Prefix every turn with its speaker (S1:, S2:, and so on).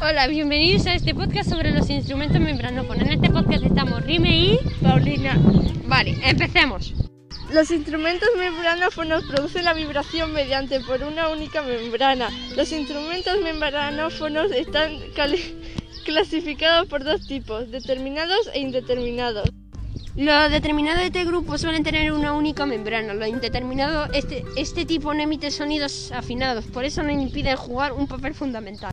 S1: Hola, bienvenidos a este podcast sobre los instrumentos membranófonos. En este podcast estamos Rime y
S2: Paulina.
S1: Vale, empecemos.
S2: Los instrumentos membranófonos producen la vibración mediante por una única membrana. Los instrumentos membranófonos están clasificados por dos tipos, determinados e indeterminados.
S1: Los determinados de este grupo suelen tener una única membrana. Los indeterminados, este, este tipo no emite sonidos afinados, por eso no impiden jugar un papel fundamental.